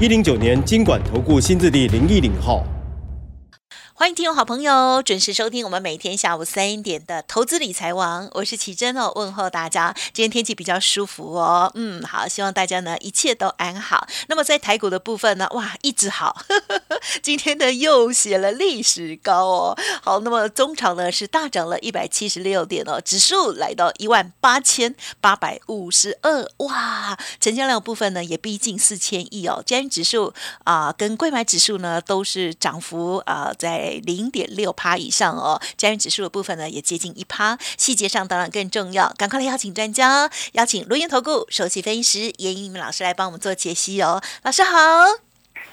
一零九年金管投顾新字第零一零号。欢迎听众好朋友准时收听我们每天下午三点的投资理财王，我是奇珍哦，问候大家。今天天气比较舒服哦，嗯，好，希望大家呢一切都安好。那么在台股的部分呢，哇，一直好，今天呢又写了历史高哦。好，那么中场呢是大涨了一百七十六点哦，指数来到一万八千八百五十二，哇，成交量部分呢也逼近四千亿哦。今天指数啊跟贵买指数呢都是涨幅啊在。零点六趴以上哦，加元指数的部分呢也接近一趴，细节上当然更重要，赶快来邀请专家，邀请罗源投顾首席分析师严一鸣老师来帮我们做解析哦，老师好。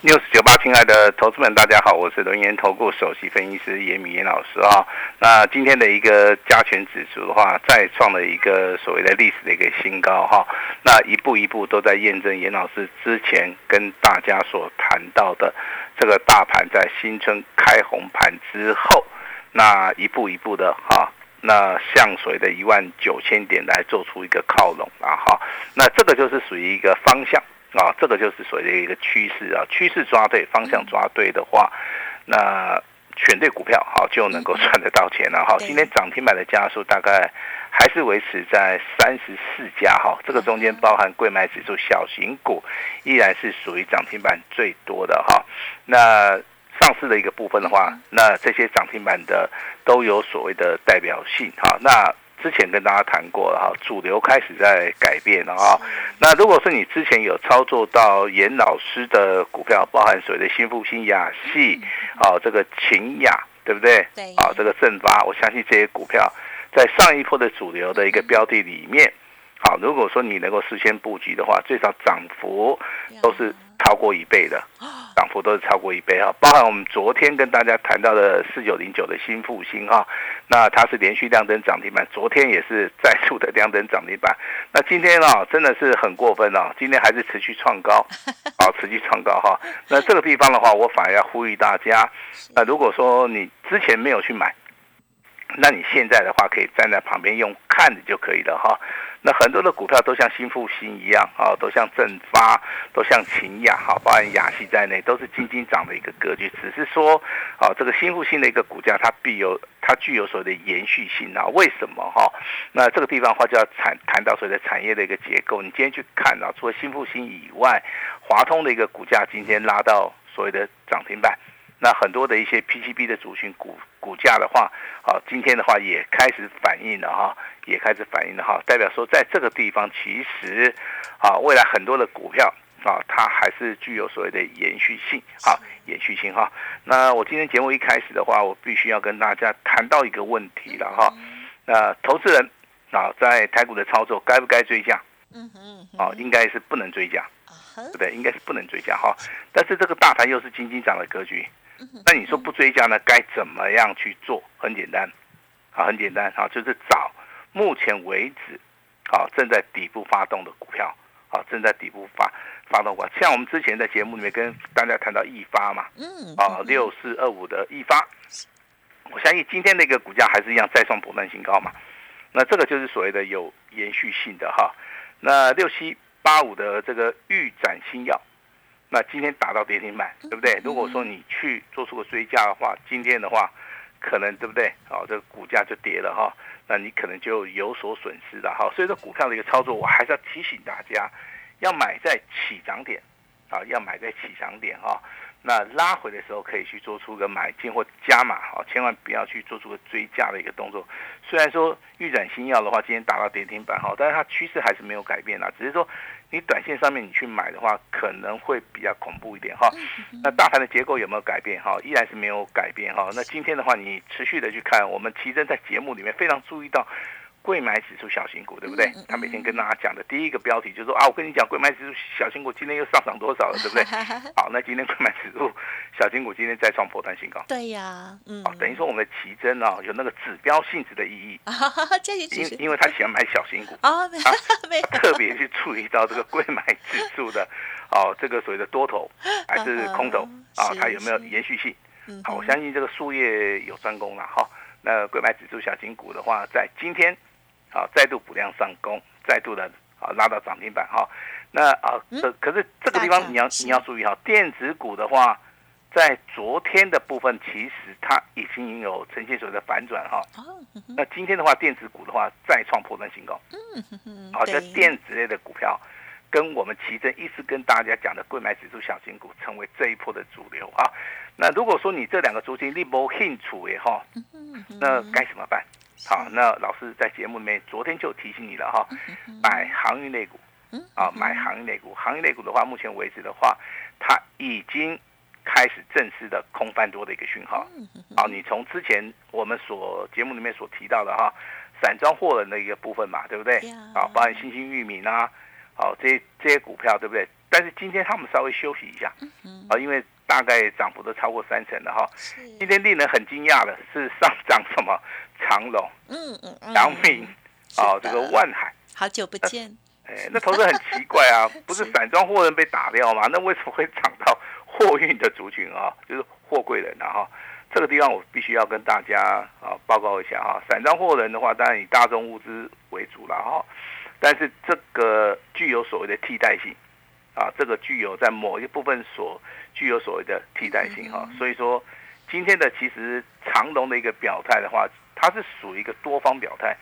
六十九八，亲爱的投资们，大家好，我是轮研投顾首席分析师严敏严老师啊。那今天的一个加权指数的话，再创了一个所谓的历史的一个新高哈。那一步一步都在验证严老师之前跟大家所谈到的，这个大盘在新春开红盘之后，那一步一步的哈，那向随的一万九千点来做出一个靠拢啊哈。那这个就是属于一个方向。啊，这个就是所谓的一个趋势啊，趋势抓对，方向抓对的话，那选对股票好就能够赚得到钱了哈。今天涨停板的家数大概还是维持在三十四家哈，这个中间包含贵买指数小型股依然是属于涨停板最多的哈。那上市的一个部分的话，那这些涨停板的都有所谓的代表性哈。那之前跟大家谈过了哈，主流开始在改变了哈。那如果说你之前有操作到严老师的股票，包含所谓的新复兴、雅系，啊，这个秦雅，对不对？对。啊，这个正发，我相信这些股票在上一波的主流的一个标的里面，好，如果说你能够事先布局的话，最少涨幅都是超过一倍的。涨幅都是超过一倍哈，包含我们昨天跟大家谈到的四九零九的新复兴哈，那它是连续亮灯涨停板，昨天也是再度的亮灯涨停板，那今天啊真的是很过分啊，今天还是持续创高，啊持续创高哈，那这个地方的话，我反而要呼吁大家，那如果说你之前没有去买，那你现在的话可以站在旁边用看着就可以了哈。那很多的股票都像新复兴一样啊，都像正发，都像秦雅，哈，包含雅西在内，都是金金涨的一个格局。只是说，啊，这个新复兴的一个股价，它必有，它具有所谓的延续性啊。为什么哈？那这个地方的话就要谈谈到所谓的产业的一个结构。你今天去看啊，除了新复兴以外，华通的一个股价今天拉到所谓的涨停板。那很多的一些 PCB 的主群股股价的话，啊，今天的话也开始反映了哈，也开始反映了哈，代表说在这个地方其实，啊，未来很多的股票啊，它还是具有所谓的延续性，啊，延续性哈。那我今天节目一开始的话，我必须要跟大家谈到一个问题了哈。那投资人啊，在台股的操作该不该追加？嗯哼，哦，应该是不能追加，对不对？应该是不能追加哈。但是这个大盘又是金金涨的格局。那你说不追加呢？该怎么样去做？很简单，啊，很简单，啊，就是找目前为止，啊，正在底部发动的股票，啊，正在底部发发动过。像我们之前在节目里面跟大家谈到易发嘛，嗯，啊，六四二五的易发，我相信今天那个股价还是一样再创不断新高嘛。那这个就是所谓的有延续性的哈。那六七八五的这个预展新药。那今天打到跌停板，对不对？如果说你去做出个追加的话，今天的话，可能对不对？好，这个股价就跌了哈，那你可能就有所损失了哈。所以说股票的一个操作，我还是要提醒大家，要买在起涨点，啊，要买在起涨点哈。那拉回的时候可以去做出个买进或加码哈，千万不要去做出个追加的一个动作。虽然说预展新药的话，今天打到跌停板哈，但是它趋势还是没有改变啦，只是说你短线上面你去买的话，可能会比较恐怖一点哈。那大盘的结构有没有改变哈？依然是没有改变哈。那今天的话，你持续的去看，我们奇珍在节目里面非常注意到贵买指数小型股，对不对？他每天跟大家讲的第一个标题就是说啊，我跟你讲，贵买指数小型股今天又上涨多少了，对不对？好，那今天贵买指数小型股今天再创破断新高，对呀，嗯啊，，等于说我们的奇珍啊有那个指标性质的意义，因因为他喜欢买小型股，啊 没，特别去注意到这个贵买指数的哦，这个所谓的多头还是空头啊，它有没有延续性？嗯好，我相信这个术业有专攻了哈。那贵买指数小型股的话，在今天啊再度补量上攻，再度的啊拉到涨停板哈。那啊，嗯可可是这个地方你要是你要注意哈，电子股的话，在昨天的部分其实它已经有呈现所谓的反转哈。哦，那今天的话，电子股的话再创破断新高。嗯好，这对电子类的股票，跟我们奇正一直跟大家讲的贵买指数小型股，成为这一波的主流啊。那如果说你这两个族群你没兴趣也哈，嗯那该怎么办？好，那老师在节目里面昨天就提醒你了哈，买航运类股嗯啊，买航运类股。航运类股的话，目前为止的话，它已经开始正式的空翻多的一个讯号。好，你从之前我们所节目里面所提到的哈，散装货人的一个部分嘛，对不对呀？啊，包含新兴域名啊，好这些这些股票对不对？但是今天他们稍微休息一下，啊，因为大概涨幅都超过三成了哈。今天令人很惊讶的是上涨什么长隆、嗯嗯嗯，阳明，啊，是的这个万海。好久不见，哎，那投资很奇怪啊，不是散装货人被打掉吗？那为什么会涨到货运的族群啊？就是货柜人啊哈。这个地方我必须要跟大家啊报告一下啊。散装货人的话，当然以大众物资为主了哈，但是这个具有所谓的替代性啊，这个具有在某一部分所具有所谓的替代性哈。所以说，今天的其实长龙的一个表态的话，它是属于一个多方表态，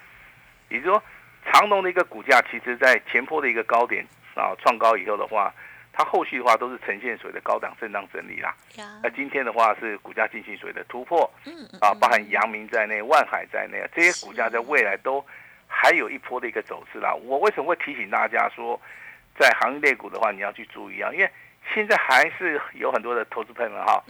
也就是说。长隆的一个股价，其实在前坡的一个高点啊创高以后的话，它后续的话都是呈现所谓的高档震荡整理啦。那，今天的话是股价进行所谓的突破嗯嗯啊，包含阳明在内、万海在内，这些股价在未来都还有一波的一个走势啦。我为什么会提醒大家说，在行业类股的话，你要去注意啊？因为现在还是有很多的投资朋友们哈，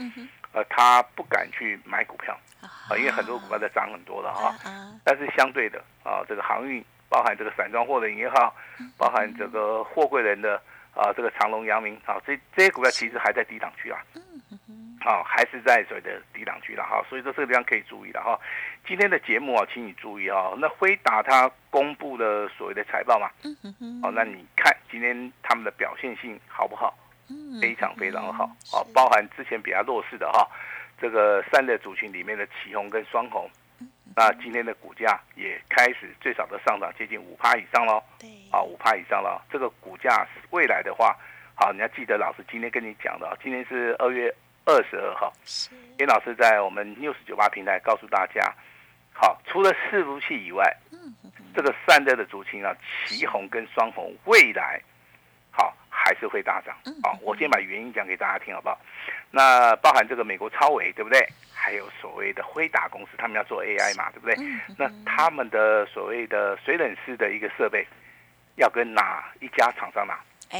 呃，他不敢去买股票啊啊，因为很多股票在涨很多了哈。啊，但是相对的啊，这个航运包含这个散装货的也好，包含这个货柜人的啊，这个长隆、阳明啊，这这些股票其实还在低档区啊，啊，还是在所谓的低档区了哈，所以说这个地方可以注意了哈。今天的节目啊，请你注意啊，那辉达它公布了所谓的财报嘛，嗯哼哼，哦，那你看今天他们的表现性好不好？嗯非常非常的好是。哦，包含之前比较弱势的哈，这个散热族群里面的旗红跟双红，那今天的股价也开始最少的上涨接近五趴以上喽，对，啊，五趴以上了。这个股价未来的话，好，你要记得老师今天跟你讲的，今天是二月二十二号，是，严老师在我们 news 九八平台告诉大家，好，除了伺服器以外，嗯。这个散热的族群啊，旗红跟双红未来好还是会大涨嗯啊。我先把原因讲给大家听好不好？那包含这个美国超伟对不对？还有所谓的辉达公司，他们要做 AI 嘛，对不对？嗯那他们的所谓的水冷式的一个设备，要跟哪一家厂商拿？哎，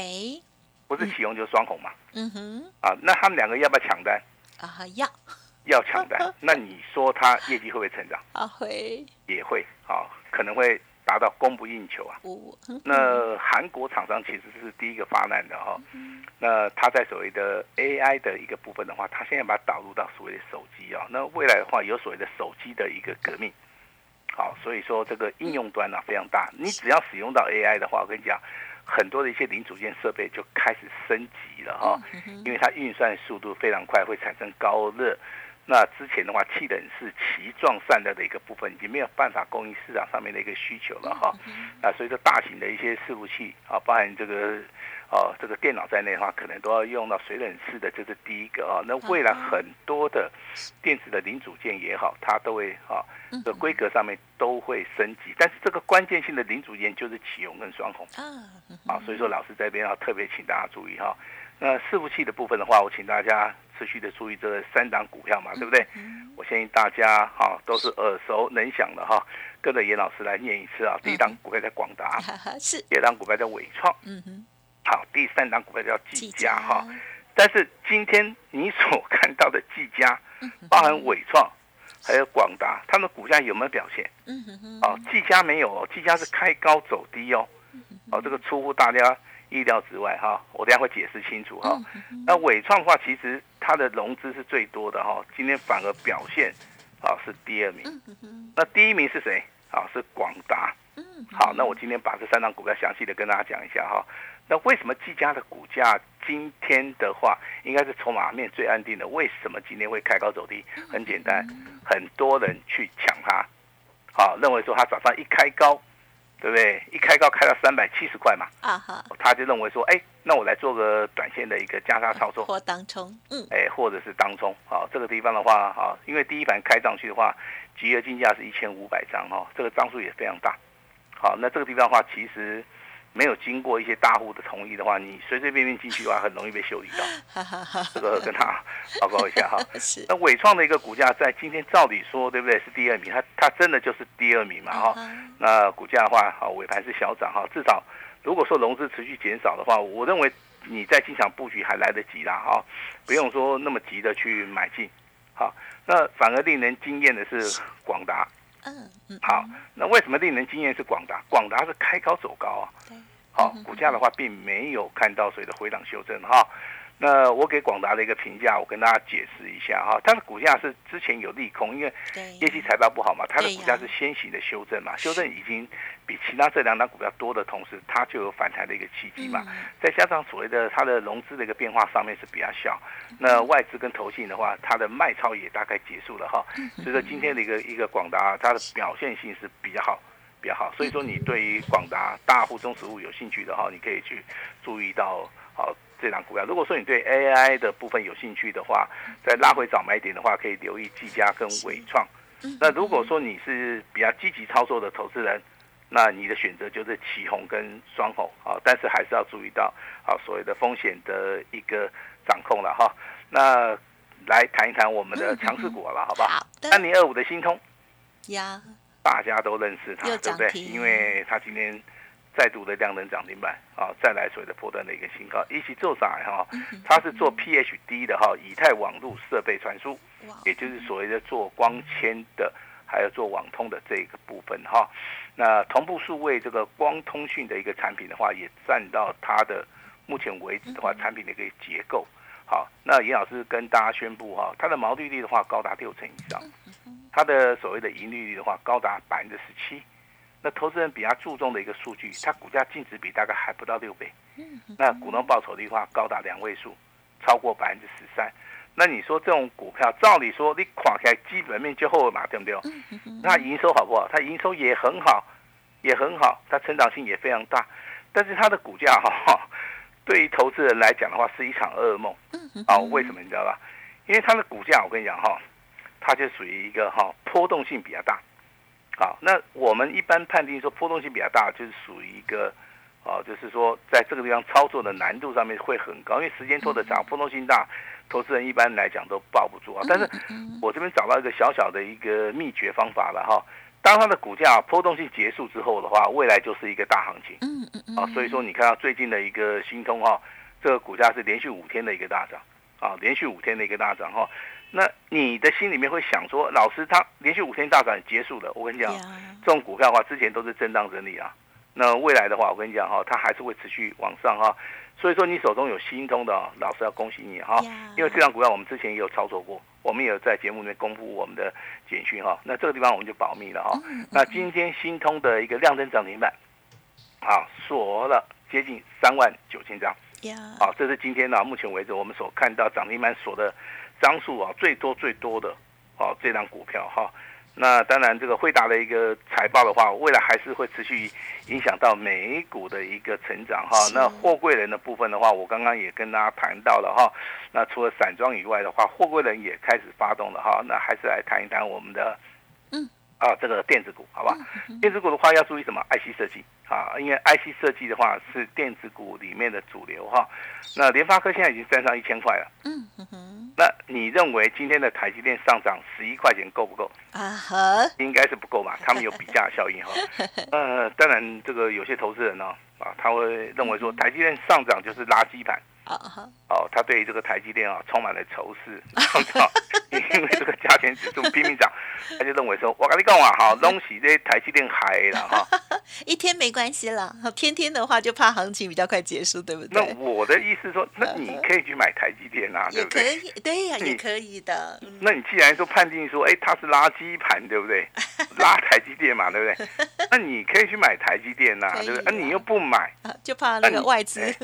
不是启用就是双红嘛？嗯哼，啊，那他们两个要不要抢单？啊要，要抢单。那你说它业绩会不会成长？啊会，也会啊，可能会达到供不应求啊。那韩国厂商其实是第一个发难的哈、那它在所谓的 AI 的一个部分的话，它现在把它导入到所谓的手机啊。那未来的话，有所谓的手机的一个革命。好，所以说这个应用端呢、非常大。你只要使用到 AI 的话，我跟你讲，很多的一些零组件设备就开始升级了哈、因为它运算速度非常快，会产生高热。那之前的话，气冷是奇状散热的一个部分已经没有办法供应市场上面的一个需求了哈。啊，所以说大型的一些伺服器啊，包含这个哦这个电脑在内的话，可能都要用到水冷式的，这是第一个啊。那未来很多的电子的零组件也好，它都会啊这个规格上面都会升级，但是这个关键性的零组件就是启用跟双红。啊，啊，所以说老师这边要特别请大家注意哈。那伺服器的部分的话，我请大家持续的注意这三档股票嘛，对不对？我相信大家哈都是耳熟能详的哈，跟着严老师来念一次啊。第一档股票在广达，第二档股票在伟创，嗯哼，好，第三档股票叫技嘉哈。嗯但是今天你所 看到的技嘉，包含伟创，还有广达，他们股价有没有表现？嗯哼哼，哦，技嘉没有哦，技嘉是开高走低哦，哦，这个出乎大家意料之外哈，我等下会解释清楚哈。那伟创的话，其实它的融资是最多的哈，今天反而表现啊是第二名。那第一名是谁？啊，是广达。好，那我今天把这三张股票详细的跟大家讲一下哈。那为什么技嘉的股价今天的话，应该是筹码面最安定的？为什么今天会开高走低？很简单，很多人去抢它，好，认为说它早上一开高，对不对？一开高开到三百七十块嘛，啊哈，他就认为说，哎，那我来做个短线的一个加差操作，或当冲，嗯，哎，或者是当冲，好，这个地方的话，哈，因为第一盘开上去的话，集合竞价是一千五百张，哈，这个张数也非常大，好，那这个地方的话，其实。没有经过一些大户的同意的话，你随随便便进去的话，很容易被修理到。这个跟他报告一下哈。是。那伟创的一个股价在今天照理说，对不对？是第二名，它它真的就是第二名嘛哈。那股价的话，好尾盘是小涨哈。至少如果说融资持续减少的话，我认为你在进场布局还来得及啦哈，不用说那么急的去买进。好，那反而令人惊艳的是广达。嗯嗯，好，那为什么令人惊艳是广达？广达是开高走高啊，好，股价的话并没有看到谁的回档修正哈。那我给广达的一个评价，我跟大家解释一下哈，它的股价是之前有利空，因为业绩财报不好嘛，它的股价是先行的修正嘛，修正已经比其他这两档股票多的同时，它就有反弹的一个契机嘛，再加上所谓的它的融资的一个变化上面是比较小，那外资跟投信的话，它的卖超也大概结束了哈，所以说今天的一个一个广达，它的表现性是比较好，比较好，所以说你对于广达大户中实物有兴趣的话，你可以去注意到好。这档股票，如果说你对 AI 的部分有兴趣的话，在拉回早买点的话，可以留意技嘉跟伟创。那如果说你是比较积极操作的投资人，那你的选择就是起红跟双红啊，但是还是要注意到啊所谓的风险的一个掌控了哈。那来谈一谈我们的强势股了，好不好？三零二五的新通呀，大家都认识它，对不对？因为它今天。再度的量能涨停板啊，再来所谓的波段的一个新高，一起做啥哈？它是做 PHD 的哈，以太网络设备传输，也就是所谓的做光纤的，还有做网通的这个部分哈。那同步数位这个光通讯的一个产品的话，也占到它的目前为止的话产品的一个结构。好，那严老师跟大家宣布哈，它的毛利率的话高达六成以上，它的所谓的盈利率的话高达百分之十七。那投资人比较注重的一个数据，它股价净值比大概还不到六倍，那股东报酬率的话高达两位数，超过百分之十三。那你说这种股票，照理说你垮开基本面就后了嘛，对不对？那营收好不好？它营收也很好，也很好，它成长性也非常大。但是它的股价哈，对于投资人来讲的话是一场噩梦。啊，为什么你知道吧？因为它的股价，我跟你讲哈，它就属于一个哈波动性比较大。好，那我们一般判定说波动性比较大，就是属于一个，哦，就是说在这个地方操作的难度上面会很高，因为时间拖得长，波动性大，投资人一般来讲都抱不住啊。但是我这边找到一个小小的一个秘诀方法了哈，当它的股价波动性结束之后的话，未来就是一个大行情。嗯嗯嗯。啊，所以说你看到最近的一个新通哈，这个股价是连续五天的一个大涨，啊，连续五天的一个大涨哈。那你的心里面会想说，老师他连续五天大涨结束了，我跟你讲，这种股票的话之前都是震荡整理啊。那未来的话，我跟你讲哈，它还是会持续往上哈。所以说你手中有新通的，老师要恭喜你哈，因为这张股票我们之前也有操作过，我们也有在节目里面公布我们的简讯哈。那这个地方我们就保密了哈。那今天新通的一个量增涨停板，好锁了接近三万九千张，好，这是今天呢目前为止我们所看到涨停板锁的。张数啊，最多最多的哦，这张股票哈，那当然这个惠达的一个财报的话，未来还是会持续影响到美股的一个成长哈。那货柜人的部分的话，我刚刚也跟大家谈到了哈。那除了散装以外的话，货柜人也开始发动了哈。那还是来谈一谈我们的嗯啊这个电子股，好吧？电子股的话要注意什么？IC 设计啊，因为 IC 设计的话是电子股里面的主流哈。那联发科现在已经站上一千块了，嗯哼。那你认为今天的台积电上涨十一块钱够不够？啊呵，应该是不够吧，他们有比价效应哈。呃，当然这个有些投资人呢，啊，他会认为说台积电上涨就是垃圾盘。哦，他对于这个台积电啊充满了仇视，因为这个加权指数拼命涨，他就认为说，我跟你讲啊，哈，东西这台积电嗨了哈，一天没关系了，天天的话就怕行情比较快结束，对不对那？我的意思说，那你可以去买台积电啊，对不对？可以，对呀，也你可以的。嗯那你既然说判定说，哎，它是垃圾盘，对不对？拉台积电嘛，对不对？那你可以去买台积电呐、对不对？那、啊你又不买，啊就怕那个外资哎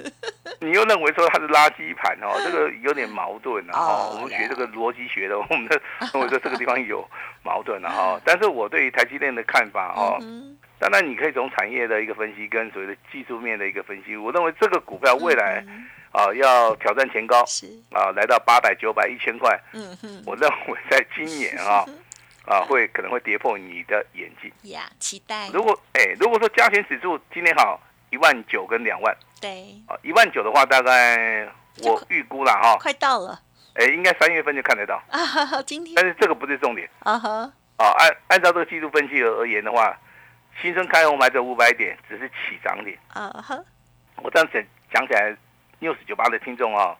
你又认为说它是垃圾盘哦，这个有点矛盾啊。哦哦，我们学这个逻辑学的，我们的认为说这个地方有矛盾了。哈。但是我对于台积电的看法哦，嗯当然你可以从产业的一个分析跟所谓的技术面的一个分析，我认为这个股票未来嗯啊要挑战前高，啊，来到八百、九百、一千块，嗯哼我认为在今年啊啊会可能会跌破你的眼镜。呀，期待如果哎，如果说加权指数今天好一万九跟两万对，啊，一万九的话，大概我预估了哈，快到了哎，应该三月份就看得到。啊哈哈，今天但是这个不是重点啊哈，啊，按按照这个季度分析而而言的话，新春开红买这五百点只是起涨点。啊哈，我这样讲讲起来，news 九八的听众啊，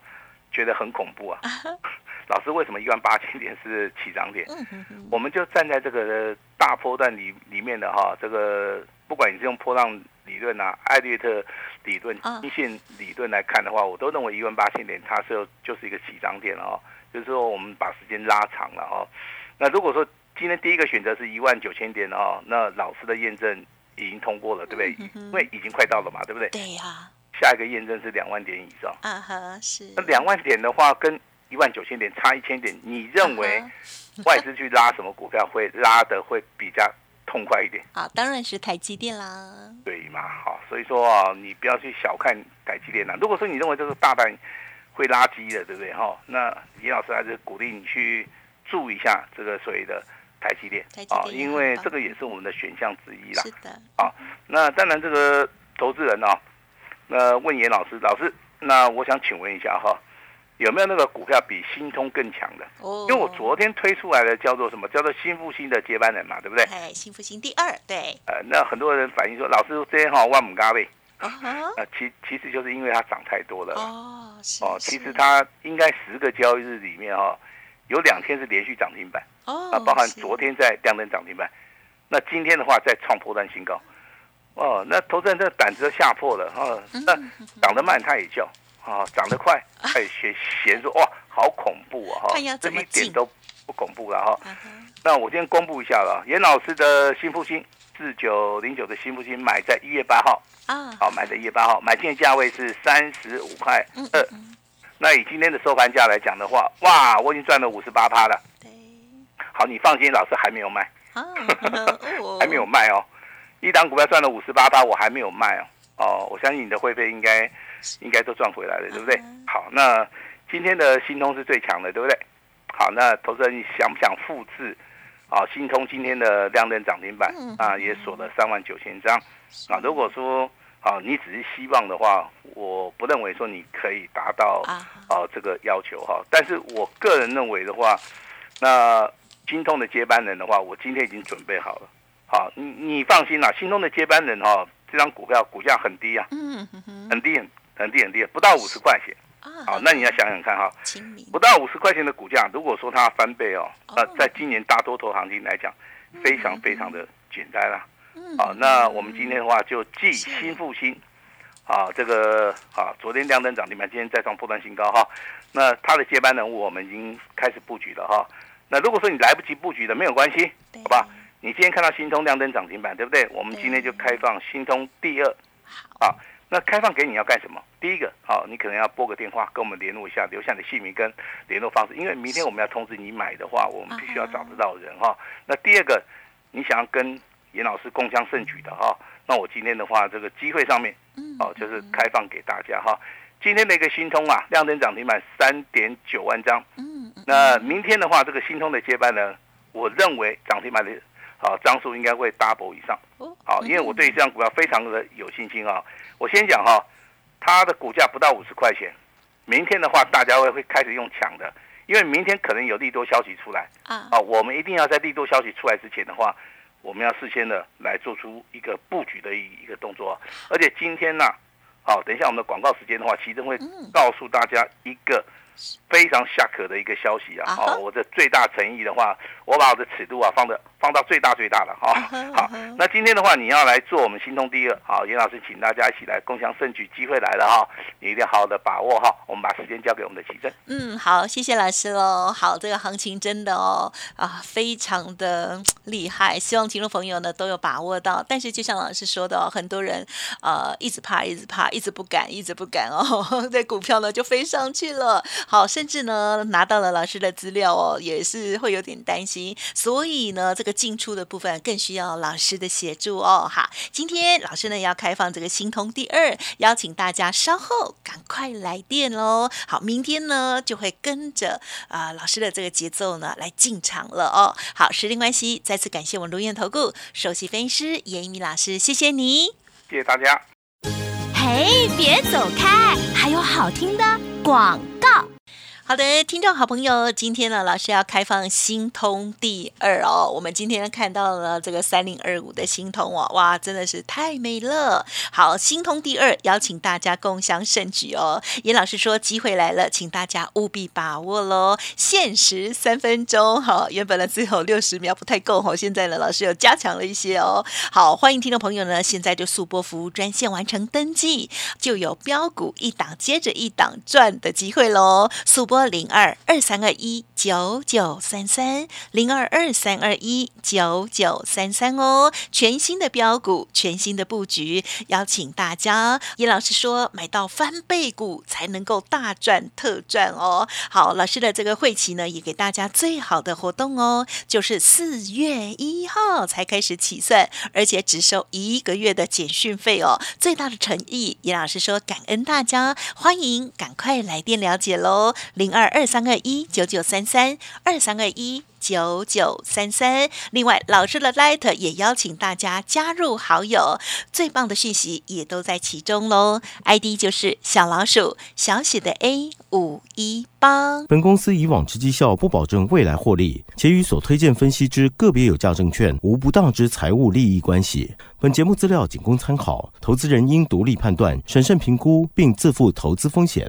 觉得很恐怖啊。老师，为什么一万八千点是起涨点？我们就站在这个大波段里里面的哈，这个不管你是用波浪理论啊、艾略特理论啊、均线理论来看的话，我都认为一万八千点它是有就是一个起涨点了哦，就是说我们把时间拉长了哦。那如果说今天第一个选择是一万九千点哦，那老师的验证已经通过了，对不对？嗯因为已经快到了嘛，对不对？对呀，下一个验证是两万点以上，啊哈是，那两万点的话跟一万九千点差一千点，你认为啊外资去拉什么股票会拉的会比较痛快一点？好，当然是台积电啦，对嘛？好，所以说啊，你不要去小看台积电了。如果说你认为这是大盘会垃圾的，对不对？哈，那李老师还是鼓励你去注意一下这个所谓的台积电台积啊，电也因为这个也是我们的选项之一啦是。的，啊那当然，这个投资人啊，那问严老师，老师，那我想请问一下哈，有没有那个股票比新通更强的？哦，因为我昨天推出来的叫做什么？叫做新复兴的接班人嘛，对不对？哎，新复兴第二，对，呃，那很多人反映说，老师这些哈万母咖位，啊哈，呃，其其实就是因为它涨太多了。哦，是哦，其实它应该十个交易日里面哈、有两天是连续涨停板哦啊，包含昨天在亮灯涨停板，那今天的话再创破断新高。哦，那投资人这胆子都吓破了哦，那嗯涨得慢他也叫啊，涨得快他也嫌嫌说哇好恐怖啊哈这一点都不恐怖了哈。那我今天公布一下了，严老师的新复兴四九零九的新复兴买在一月八号，啊，好买在一月八号，买进的价位是三十五块嗯二。那以今天的收盘价来讲的话，哇，我已经赚了五十八趴了。对，好，你放心，老师还没有卖，还没有卖哦。一档股票赚了五十八趴，我还没有卖哦。哦，我相信你的会费应该应该都赚回来了，对不对嗯？好，那今天的新通是最强的，对不对？好，那投资人你想不想复制？啊，新通今天的亮灯涨停板嗯啊，也锁了三万九千张啊。如果说啊，你只是希望的话，我不认为说你可以达到啊，哦这个要求哈。但是我个人认为的话，那新通的接班人的话，我今天已经准备好了。好，你你放心啦，新通的接班人哈，这张股票股价很低啊，很低很很低很低，不到五十块钱。啊，好，那你要想想看哈，不到五十块钱的股价，如果说它翻倍哦，那哦在今年大多头行情来讲，非常非常的简单啦。嗯好，那我们今天的话就继新复兴，啊，这个啊，昨天亮灯涨停板，今天再创破断新高哈。那它的接班人物我们已经开始布局了哈。那如果说你来不及布局的，没有关系，好吧？你今天看到新通亮灯涨停板，对不对？我们今天就开放新通第二好，啊。那开放给你要干什么？第一个，好、你可能要拨个电话跟我们联络一下，留下你的姓名跟联络方式，因为明天我们要通知你买的话，我们必须要找得到人哈、那第二个，你想要跟严老师共襄盛举的哈、那我今天的话，这个机会上面嗯哦，就是开放给大家哈、今天的一个新通啊，亮灯涨停板三点九万张。嗯嗯那明天的话，这个新通的接班呢，我认为涨停板的啊张数应该会 double 以上。哦好，因为我对这张股票非常的有信心啊。我先讲哈，它的股价不到五十块钱，明天的话大家会会开始用抢的，因为明天可能有利多消息出来啊啊。我们一定要在利多消息出来之前的话，我们要事先的来做出一个布局的一一个动作。而且今天呢、好，等一下我们的广告时间的话，奇珍会告诉大家一个。非常下可的一个消息啊！哦，我的最大诚意的话，我把我的尺度啊放的放到最大最大了哈。好，那今天的话，你要来做我们心通第二，好，严老师请大家一起来共享盛举，机会来了哈，你一定要好好的把握哈。我们把时间交给我们的奇正。嗯，好，谢谢老师喽。好，这个行情真的哦啊，非常的 厉害，希望听众朋友呢都有把握到。但是就像老师说的哦，很多人呃一直怕，一直怕，一直不敢，一直不敢哦，在股票呢就飞上去了。好，甚至呢拿到了老师的资料哦，也是会有点担心，所以呢，这个进出的部分更需要老师的协助哦。哈，今天老师呢要开放这个新通第二，邀请大家稍后赶快来电喽。好，明天呢就会跟着啊老师的这个节奏呢来进场了哦。好，时间关系，再次感谢我们如燕投顾首席分析师严一鸣老师，谢谢你，谢谢大家。嘿，别走开，还有好听的广告。好的，听众好朋友，今天呢，老师要开放新通第二哦。我们今天看到了这个三零二五的新通哦，哇，真的是太美了。好，新通第二，邀请大家共享盛举哦。严老师说机会来了，请大家务必把握喽。限时三分钟，好，原本呢只有六十秒，不太够哈。现在呢，老师又加强了一些哦。好，欢迎听众朋友呢，现在就速播服务专线完成登记，就有标股一档接着一档赚的机会喽。速播。零二二三二一九九三三零二二三二一九九三三哦，全新的标股，全新的布局，邀请大家。叶老师说，买到翻倍股才能够大赚特赚哦。好，老师的这个会期呢，也给大家最好的活动哦，就是四月一号才开始起算，而且只收一个月的简讯费哦。最大的诚意，叶老师说感恩大家，欢迎赶快来电了解喽，零二二三二一九九三三二三二一九九三三。另外，老师的 Light 也邀请大家加入好友，最棒的讯息也都在其中喽。ID 就是小老鼠小写的 A 五一八。本公司以往之绩效不保证未来获利，且与所推荐分析之个别有价证券无不当之财务利益关系。本节目资料仅供参考，投资人应独立判断、审慎评估，并自负投资风险。